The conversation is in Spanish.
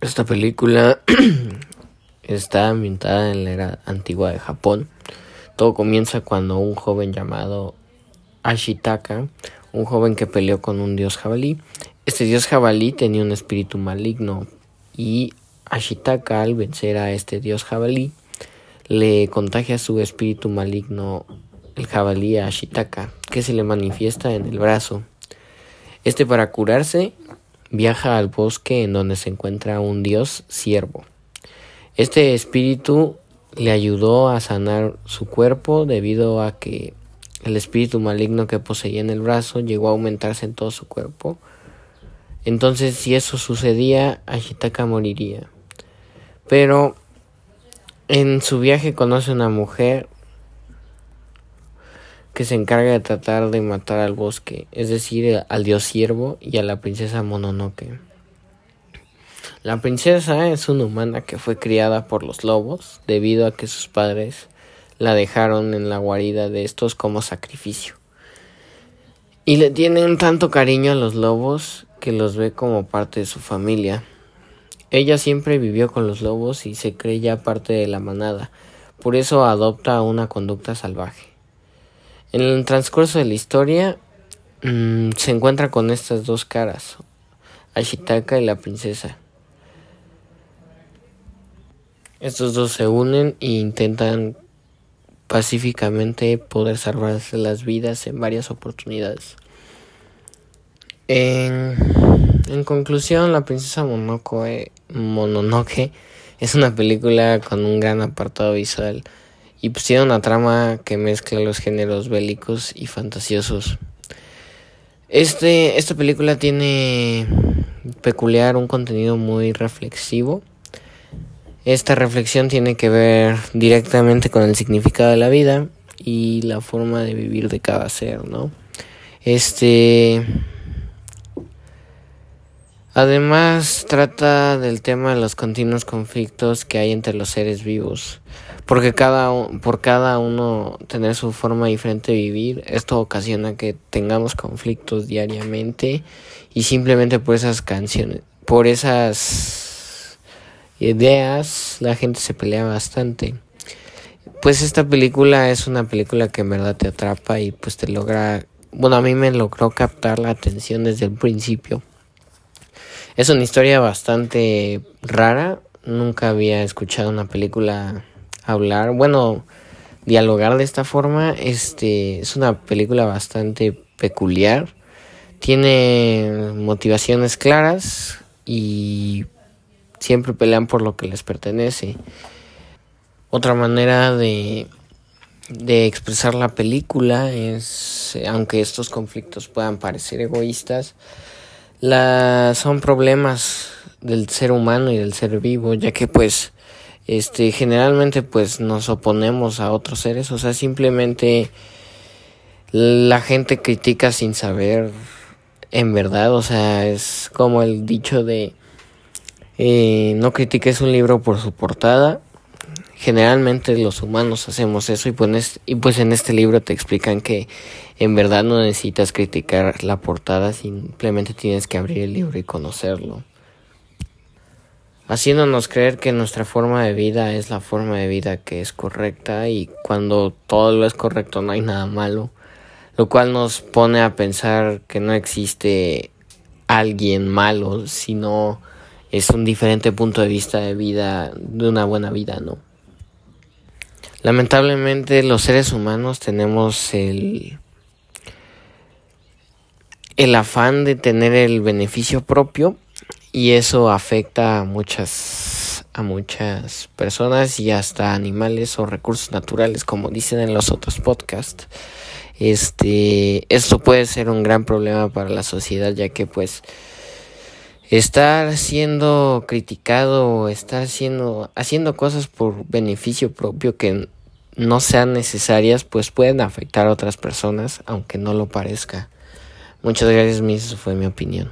Esta película está ambientada en la era antigua de Japón. Todo comienza cuando un joven llamado Ashitaka, un joven que peleó con un dios jabalí. Este dios jabalí tenía un espíritu maligno y Ashitaka al vencer a este dios jabalí le contagia su espíritu maligno el jabalí Ashitaka, que se le manifiesta en el brazo. Este para curarse viaja al bosque en donde se encuentra un dios siervo. Este espíritu le ayudó a sanar su cuerpo debido a que el espíritu maligno que poseía en el brazo llegó a aumentarse en todo su cuerpo. Entonces, si eso sucedía, Ashitaka moriría. Pero en su viaje conoce a una mujer que se encarga de tratar de matar al bosque, es decir, al dios siervo y a la princesa Mononoke. La princesa es una humana que fue criada por los lobos debido a que sus padres la dejaron en la guarida de estos como sacrificio. Y le tienen tanto cariño a los lobos que los ve como parte de su familia. Ella siempre vivió con los lobos y se cree ya parte de la manada, por eso adopta una conducta salvaje. En el transcurso de la historia mm, se encuentra con estas dos caras, Ashitaka y la princesa. Estos dos se unen e intentan pacíficamente poder salvarse las vidas en varias oportunidades. En, conclusión, La princesa Mononoke, Mononoke es una película con un gran apartado visual y pues tiene una trama que mezcla los géneros bélicos y fantasiosos. Este, esta película tiene peculiar un contenido muy reflexivo. Esta reflexión tiene que ver directamente con el significado de la vida y la forma de vivir de cada ser, ¿no? Este Además, trata del tema de los continuos conflictos que hay entre los seres vivos, porque cada, por cada uno tener su forma diferente de vivir, esto ocasiona que tengamos conflictos diariamente y simplemente por esas canciones, por esas ideas, la gente se pelea bastante. Pues esta película es una película que en verdad te atrapa y pues te logra, bueno, a mí me logró captar la atención desde el principio. Es una historia bastante rara. Nunca había escuchado una película hablar, bueno, dialogar de esta forma. Este es una película bastante peculiar. Tiene motivaciones claras y siempre pelean por lo que les pertenece. Otra manera de, de expresar la película es, aunque estos conflictos puedan parecer egoístas, la, son problemas del ser humano y del ser vivo, ya que pues este generalmente pues nos oponemos a otros seres, o sea, simplemente la gente critica sin saber en verdad, o sea, es como el dicho de eh, no critiques un libro por su portada, generalmente los humanos hacemos eso y pues, y pues en este libro te explican que en verdad no necesitas criticar la portada, simplemente tienes que abrir el libro y conocerlo. Haciéndonos creer que nuestra forma de vida es la forma de vida que es correcta y cuando todo lo es correcto no hay nada malo, lo cual nos pone a pensar que no existe alguien malo, sino es un diferente punto de vista de vida, de una buena vida, ¿no? Lamentablemente los seres humanos tenemos el el afán de tener el beneficio propio y eso afecta a muchas a muchas personas y hasta animales o recursos naturales como dicen en los otros podcasts. Este esto puede ser un gran problema para la sociedad ya que pues estar siendo criticado estar haciendo, haciendo cosas por beneficio propio que no sean necesarias, pues pueden afectar a otras personas, aunque no lo parezca. Muchas gracias, eso fue mi opinión.